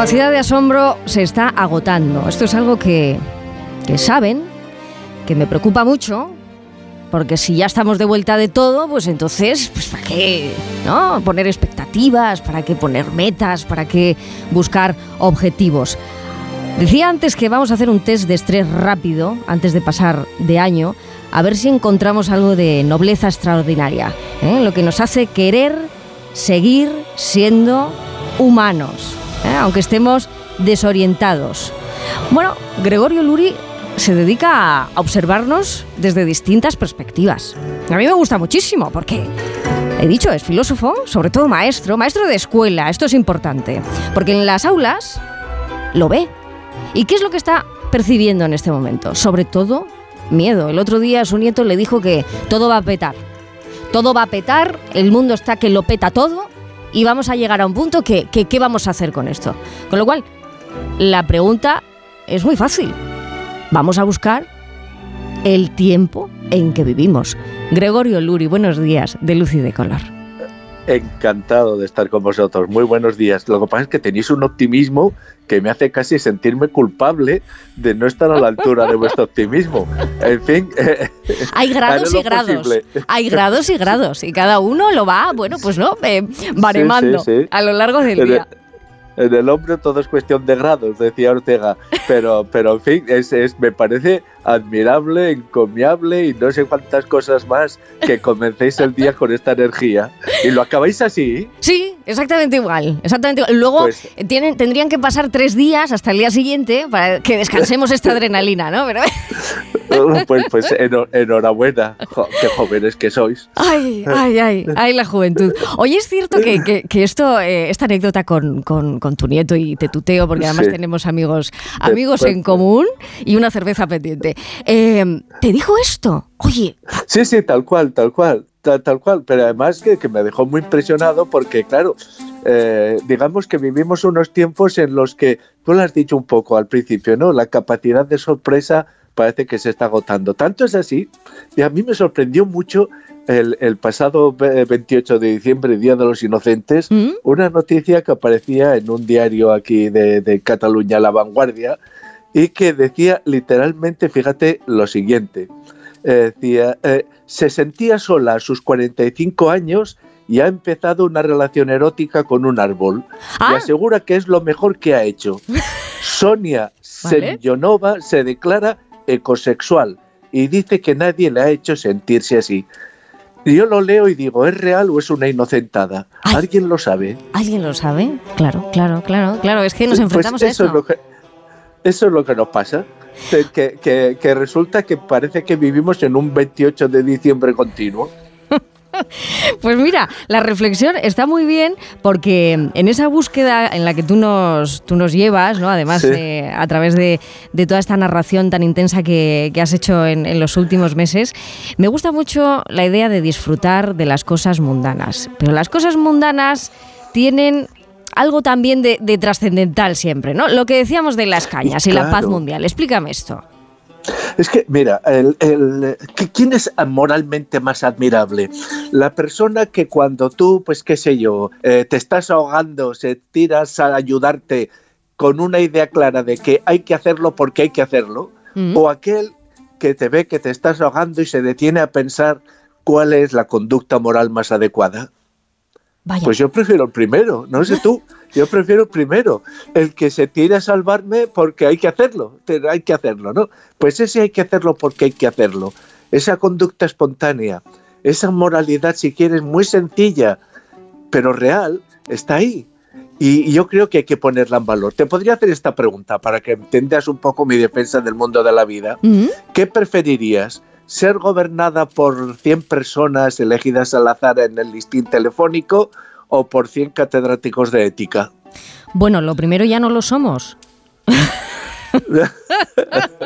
capacidad de asombro se está agotando. Esto es algo que, que saben, que me preocupa mucho, porque si ya estamos de vuelta de todo, pues entonces, pues ¿para qué ¿no? poner expectativas? ¿Para qué poner metas? ¿Para qué buscar objetivos? Decía antes que vamos a hacer un test de estrés rápido antes de pasar de año, a ver si encontramos algo de nobleza extraordinaria, ¿eh? lo que nos hace querer seguir siendo humanos, ¿eh? aunque estemos desorientados. Bueno, Gregorio Luri se dedica a observarnos desde distintas perspectivas. A mí me gusta muchísimo porque, he dicho, es filósofo, sobre todo maestro, maestro de escuela, esto es importante, porque en las aulas lo ve. ¿Y qué es lo que está percibiendo en este momento? Sobre todo miedo. El otro día su nieto le dijo que todo va a petar. Todo va a petar, el mundo está que lo peta todo y vamos a llegar a un punto que, ¿qué vamos a hacer con esto? Con lo cual, la pregunta es muy fácil. Vamos a buscar el tiempo en que vivimos. Gregorio Luri, buenos días, de Luz y de Color. Encantado de estar con vosotros. Muy buenos días. Lo que pasa es que tenéis un optimismo que me hace casi sentirme culpable de no estar a la altura de vuestro optimismo. En fin. Hay grados y grados. Hay grados y grados. Y cada uno lo va, bueno, pues no, eh, baremando a lo largo del día en el hombre todo es cuestión de grados, decía Ortega. Pero, pero en fin, es, es, me parece admirable, encomiable y no sé cuántas cosas más que comencéis el día con esta energía. ¿Y lo acabáis así? Sí, exactamente igual. Exactamente Luego pues tienen, tendrían que pasar tres días hasta el día siguiente para que descansemos esta adrenalina, ¿no? Pero... Pues, pues enhorabuena, qué jóvenes que sois. Ay, ay, ay, ay, la juventud. Oye, es cierto que, que, esto, eh, esta anécdota con, con, con, tu nieto y te tuteo, porque además tenemos amigos, amigos en común y una cerveza pendiente. Eh, ¿Te dijo esto? Oye. Sí, sí, tal cual, tal cual. Tal, cual, pero además que, que, me dejó muy impresionado porque, claro, eh, digamos que vivimos unos tiempos en los que, tú lo has dicho un poco al principio, ¿no? La capacidad de sorpresa parece que se está agotando. Tanto es así, y a mí me sorprendió mucho el, el pasado 28 de diciembre, Día de los Inocentes, ¿Mm? una noticia que aparecía en un diario aquí de, de Cataluña, La Vanguardia, y que decía literalmente, fíjate, lo siguiente. Eh, decía, eh, se sentía sola a sus 45 años y ha empezado una relación erótica con un árbol. Y ah. asegura que es lo mejor que ha hecho. Sonia ¿Vale? se declara ecosexual y dice que nadie le ha hecho sentirse así. yo lo leo y digo, ¿es real o es una inocentada? ¿Alguien lo sabe? ¿Alguien lo sabe? Claro, claro, claro, claro. Es que nos pues enfrentamos a eso. Eso es lo que nos pasa. Que, que, resulta que parece que vivimos en un 28 de diciembre continuo. Pues mira, la reflexión está muy bien porque en esa búsqueda en la que tú nos, tú nos llevas, ¿no? además a través de, de, toda esta narración tan intensa que, que has hecho en, en, los últimos meses, me gusta mucho la idea de disfrutar de las cosas mundanas. Pero las cosas mundanas tienen algo también de, trascendental siempre, ¿no? Lo que decíamos de las cañas y la paz mundial. Explícame esto. Es que, mira, el, ¿quién es moralmente más admirable? La persona que cuando tú, pues qué sé yo, eh, te estás ahogando, se tiras a ayudarte con una idea clara de que hay que hacerlo porque hay que hacerlo, mm. o aquel que te ve que te estás ahogando y se detiene a pensar cuál es la conducta moral más adecuada. Pues yo prefiero el primero, no sé tú. Yo prefiero el primero, el que se tire a salvarme porque hay que hacerlo, hay que hacerlo, ¿no? Pues ese hay que hacerlo porque hay que hacerlo. Esa conducta espontánea, esa moralidad, si quieres, muy sencilla, pero real, está ahí. Y, yo creo que hay que ponerla en valor. Te podría hacer esta pregunta para que entendas un poco mi defensa del mundo de la vida. ¿Qué preferirías? Ser gobernada por 100 personas elegidas al azar en el listín telefónico o por 100 catedráticos de ética? Bueno, lo primero ya no lo somos.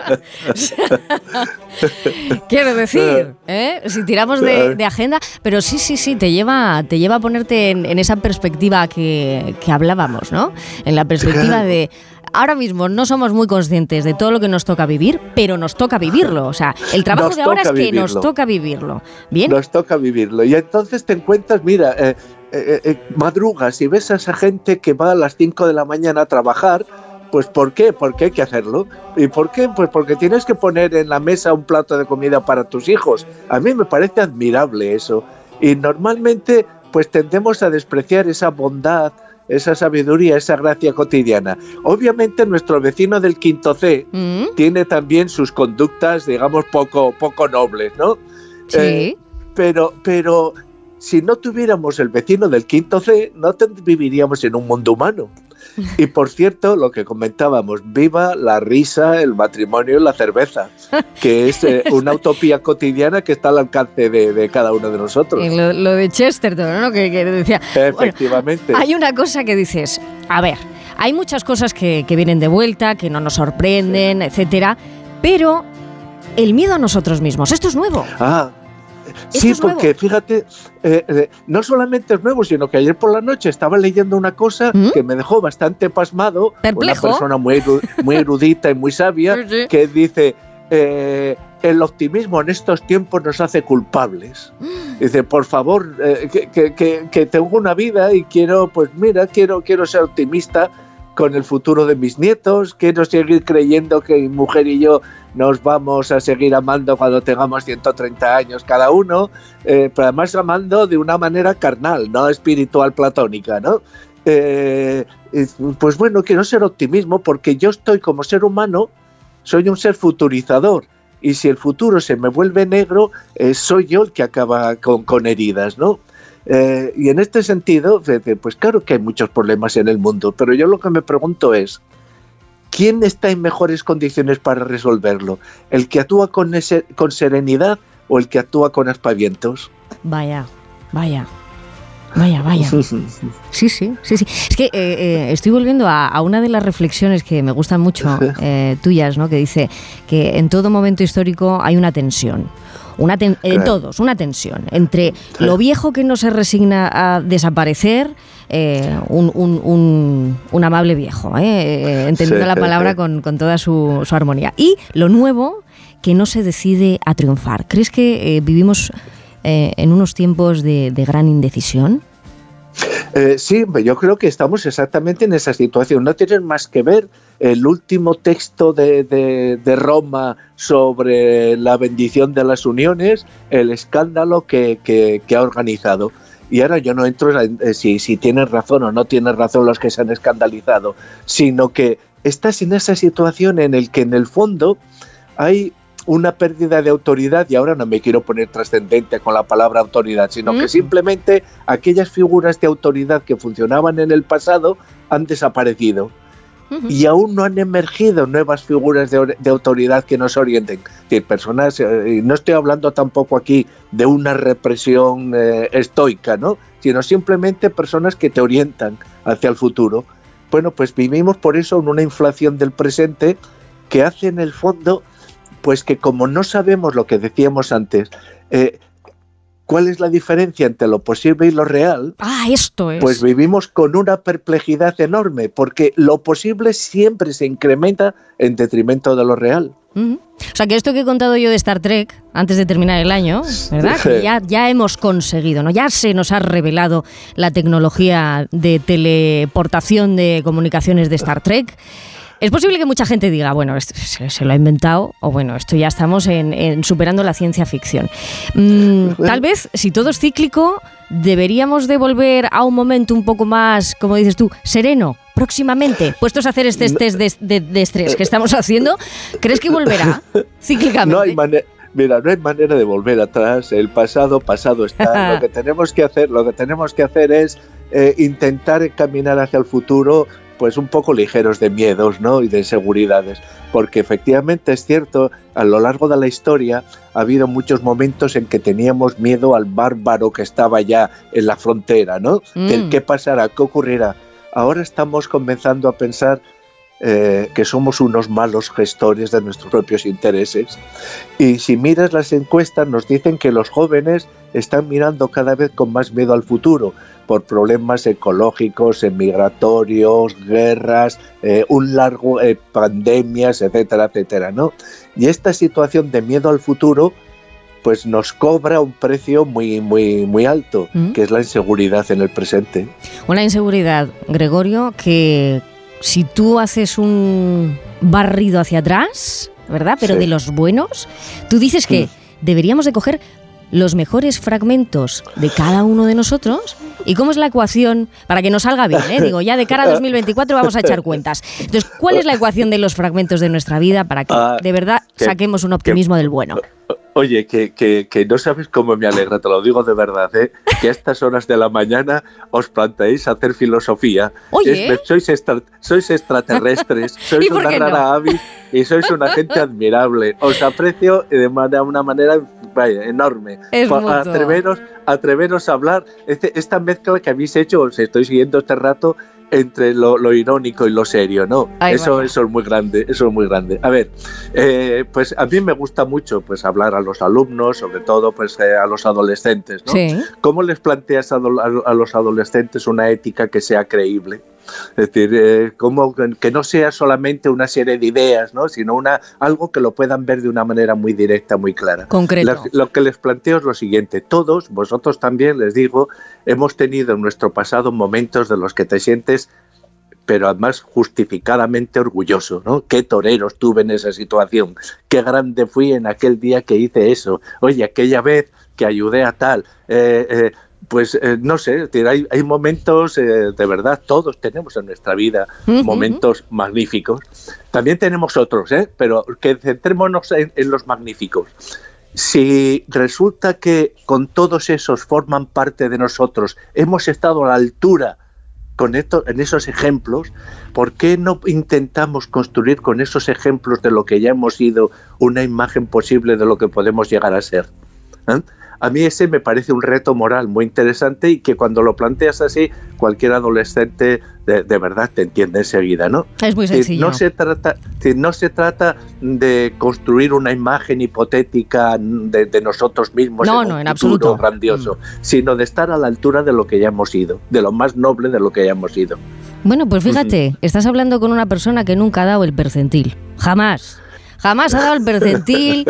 Quiero decir, ¿eh? si tiramos de, agenda, pero sí, sí, sí, te lleva, te lleva a ponerte en, esa perspectiva que, que, hablábamos, ¿no? En la perspectiva de ahora mismo no somos muy conscientes de todo lo que nos toca vivir, pero nos toca vivirlo. O sea, el trabajo de ahora es que nos toca vivirlo. Bien. Nos toca vivirlo. Y entonces te encuentras, mira, eh, madrugas y ves a esa gente que va a las 5 de la mañana a trabajar, pues ¿por qué? Porque hay que hacerlo. ¿Y por qué? Pues porque tienes que poner en la mesa un plato de comida para tus hijos. A mí me parece admirable eso. Y normalmente pues tendemos a despreciar esa bondad, esa sabiduría, esa gracia cotidiana. Obviamente nuestro vecino del quinto C mm. tiene también sus conductas, digamos, poco, poco nobles, ¿no? Sí. Eh, pero, pero si no tuviéramos el vecino del quinto C, no viviríamos en un mundo humano. Y por cierto, lo que comentábamos, viva la risa, el matrimonio y la cerveza, que es eh, una utopía cotidiana que está al alcance de, cada uno de nosotros. lo, de Chesterton, ¿no? Que, decía. Efectivamente. hay una cosa que dices, a ver, hay muchas cosas que, vienen de vuelta, que no nos sorprenden, etcétera, pero el miedo a nosotros mismos, esto es nuevo. Ah, Sí, porque fíjate, eh, eh, no solamente es nuevo, sino que ayer por la noche estaba leyendo una cosa ¿Mm? que me dejó bastante pasmado. Una persona muy, muy erudita y muy sabia que dice. Eh, el optimismo en estos tiempos nos hace culpables. Dice, por favor, que, tengo una vida y quiero, pues mira, quiero, quiero ser optimista con el futuro de mis nietos, quiero seguir creyendo que mi mujer y yo nos vamos a seguir amando cuando tengamos 130 años cada uno, eh, pero además amando de una manera carnal, no espiritual platónica, ¿no? Eh, pues bueno, quiero ser optimismo porque yo estoy como ser humano, soy un ser futurizador y si el futuro se me vuelve negro, eh, soy yo el que acaba con, con heridas, ¿no? y en este sentido, pues claro que hay muchos problemas en el mundo, pero yo lo que me pregunto es, ¿quién está en mejores condiciones para resolverlo? ¿El que actúa con, ese, con serenidad o el que actúa con aspavientos? Vaya, vaya. Vaya, vaya. Sí, sí, sí, sí. Es que eh, eh, estoy volviendo a, una de las reflexiones que me gustan mucho eh, tuyas, ¿no? Que dice que en todo momento histórico hay una tensión. Una En todos, una tensión entre lo viejo que no se resigna a desaparecer eh, un, amable viejo, ¿eh? Eh, entendiendo la palabra con, toda su, armonía. Y lo nuevo que no se decide a triunfar. ¿Crees que vivimos en unos tiempos de, gran indecisión? sí, yo creo que estamos exactamente en esa situación. No tiene más que ver el último texto de, Roma sobre la bendición de las uniones, el escándalo que ha organizado. Y ahora yo no entro en eh, si, si tienes razón o no tienes razón los que se han escandalizado, sino que estás en esa situación en el que en el fondo hay una pérdida de autoridad, y ahora no me quiero poner trascendente con la palabra autoridad, sino que simplemente aquellas figuras de autoridad que funcionaban en el pasado han desaparecido y aún no han emergido nuevas figuras de, autoridad que nos orienten. Personas, eh, no estoy hablando tampoco aquí de una represión eh, estoica, ¿no? sino simplemente personas que te orientan hacia el futuro. Bueno, pues vivimos por eso en una inflación del presente que hace en el fondo, pues que como no sabemos lo que decíamos antes, eh, ¿Cuál es la diferencia entre lo posible y lo real? Ah, esto es. Pues vivimos con una perplejidad enorme, porque lo posible siempre se incrementa en detrimento de lo real. O sea, que esto que he contado yo de Star Trek antes de terminar el año, ¿verdad? Que ya, ya hemos conseguido, ¿no? Ya se nos ha revelado la tecnología de teleportación de comunicaciones de Star Trek. Es posible que mucha gente diga, bueno, se, lo ha inventado, o bueno, esto ya estamos en, superando la ciencia ficción. Mm, tal vez, si todo es cíclico, deberíamos de volver a un momento un poco más, como dices tú, sereno, próximamente, puestos a hacer este test de, estrés que estamos haciendo, ¿crees que volverá cíclicamente? No hay manera. Mira, no hay manera de volver atrás. El pasado, pasado está. lo que tenemos que hacer, lo que tenemos que hacer es eh, intentar caminar hacia el futuro pues un poco ligeros de miedos ¿no? y de inseguridades, porque efectivamente es cierto, a lo largo de la historia ha habido muchos momentos en que teníamos miedo al bárbaro que estaba ya en la frontera, ¿no? Mm. ¿Qué pasará? ¿Qué ocurrirá? Ahora estamos comenzando a pensar eh, que somos unos malos gestores de nuestros propios intereses. Y si miras las encuestas nos dicen que los jóvenes están mirando cada vez con más miedo al futuro por problemas ecológicos, migratorios, guerras, eh, un largo eh, pandemias, etcétera, etcétera, ¿no? Y esta situación de miedo al futuro pues nos cobra un precio muy, muy, muy alto, Mm. que es la inseguridad en el presente. Una inseguridad, Gregorio, que si tú haces un barrido hacia atrás, ¿verdad? Pero Sí. de los buenos, tú dices que Mm. deberíamos de coger los mejores fragmentos de cada uno de nosotros. ¿Y cómo es la ecuación para que nos salga bien? eh? Digo, ya de cara a 2024 vamos a echar cuentas. Entonces, ¿cuál es la ecuación de los fragmentos de nuestra vida para que Ah, de verdad que- saquemos un optimismo del bueno? Oye, que, que, que no sabes cómo me alegra, te lo digo de verdad, ¿eh? que a estas horas de la mañana os planteéis hacer filosofía. Oye. Es- sois, extra- sois extraterrestres, sois ¿Y por una qué no? rara avis y sois una gente admirable. Os aprecio de una manera vaya, enorme. Es atreveros, atreveros a hablar. Este- esta mezcla que habéis hecho, os estoy siguiendo este rato, entre lo, lo irónico y lo serio, ¿no? Ay, eso, eso es muy grande, eso es muy grande. A ver, eh, pues a mí me gusta mucho pues hablar a los alumnos, sobre todo pues eh, a los adolescentes, ¿no? Sí. ¿Cómo les planteas a los adolescentes una ética que sea creíble? Es decir, eh, cómo que- no sea solamente una serie de ideas, ¿no? sino una, algo que lo puedan ver de una manera muy directa, muy clara. Concreto. La- lo que les planteo es lo siguiente, todos, vosotros también, les digo, hemos tenido en nuestro pasado momentos de los que te sientes pero además justificadamente orgulloso, ¿no? Qué toreros tuve en esa situación, qué grande fui en aquel día que hice eso, oye, aquella vez que ayudé a tal, eh, eh, pues eh, no sé, hay, hay momentos, eh, de verdad, todos tenemos en nuestra vida momentos magníficos. También tenemos otros, ¿eh? pero que centrémonos en, en los magníficos. Si resulta que con todos esos forman parte de nosotros, hemos estado a la altura con esto, en esos ejemplos, ¿por qué no intentamos construir con esos ejemplos de lo que ya hemos sido una imagen posible de lo que podemos llegar a ser? ¿Eh? A mí ese me parece un reto moral muy interesante y que cuando lo planteas así, cualquier adolescente de, de verdad te entiende enseguida, ¿no? Es muy sencillo. No se trata, no se trata de construir una imagen hipotética de, de nosotros mismos No, en no, un en absoluto. Mm. grandioso, sino de estar a la altura de lo que ya hemos sido, de lo más noble de lo que ya hemos sido. Bueno, pues fíjate, estás hablando con una persona que nunca ha dado el percentil. Jamás. Jamás ha dado el percentil,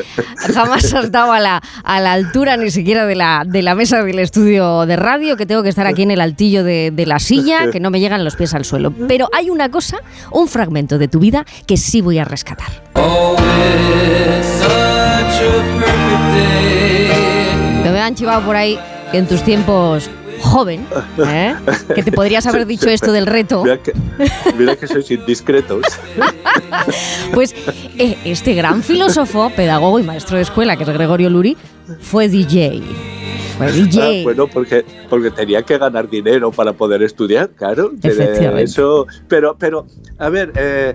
jamás has dado a la, a la altura ni siquiera de la, de la mesa del estudio de radio, que tengo que estar aquí en el altillo de, de la silla, que no me llegan los pies al suelo. Pero hay una cosa, un fragmento de tu vida que sí voy a rescatar. Oh. Me han chivado por ahí que en tus tiempos joven, ¿eh? que te podrías haber dicho esto del reto. Mira que, mira que sois indiscretos. Pues eh, este gran filósofo, pedagogo y maestro de escuela, que es Gregorio Luri, fue DJ. Fue Ah, DJ. bueno, porque, porque tenía que ganar dinero para poder estudiar, claro. Eso, pero, pero, a ver, eh,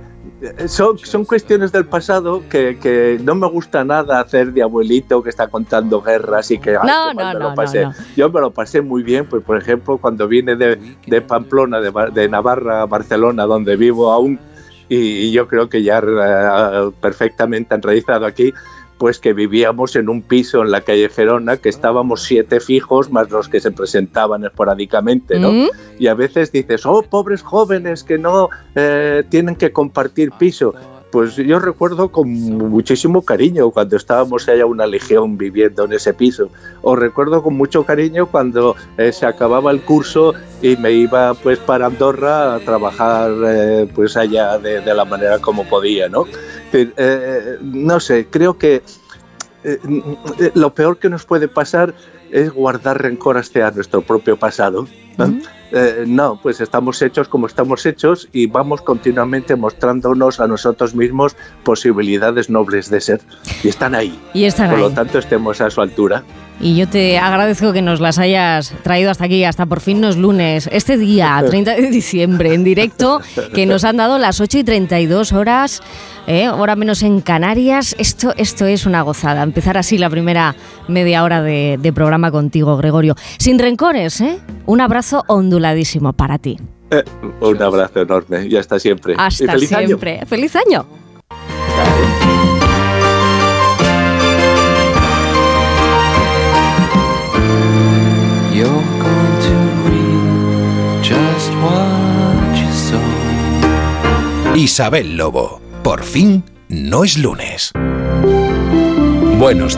son, son cuestiones del pasado que, que no me gusta nada hacer de abuelito que está contando guerras y que ay, No, mal no, no, lo pasé. no. Yo me lo pasé muy bien, pues por ejemplo, cuando vine de, de Pamplona, de, de Navarra a Barcelona, donde vivo aún, y, y yo creo que ya eh, perfectamente enraizado aquí, pues que vivíamos en un piso en la calle Gerona, que estábamos siete fijos, más los que se presentaban esporádicamente, ¿no? ¿Mm? Y a veces dices, oh, pobres jóvenes que no eh, tienen que compartir piso. Pues yo recuerdo con muchísimo cariño cuando estábamos allá una legión viviendo en ese piso. O recuerdo con mucho cariño cuando eh, se acababa el curso y me iba pues para Andorra a trabajar eh, pues allá de, de la manera como podía, ¿no? Decir, eh, no sé, creo que eh, eh, lo peor que nos puede pasar es guardar rencor hacia nuestro propio pasado. Eh, no, pues estamos hechos como estamos hechos y vamos continuamente mostrándonos a nosotros mismos posibilidades nobles de ser. Y están ahí. Y están Por lo tanto, estemos a su altura. Y yo te agradezco que nos las hayas traído hasta aquí, hasta por fin los lunes. Este día, 30 de diciembre, en directo, que nos han dado las 8 y 32 horas, ¿eh? hora menos en Canarias. Esto, esto es una gozada. Empezar así la primera media hora de, de programa contigo, Gregorio. Sin rencores, ¿eh? Un abrazo onduladísimo para ti. Eh, un abrazo enorme y hasta siempre. y Hasta año. siempre. ¡Feliz año! Isabel Lobo. Por fin no es lunes. Buenos días.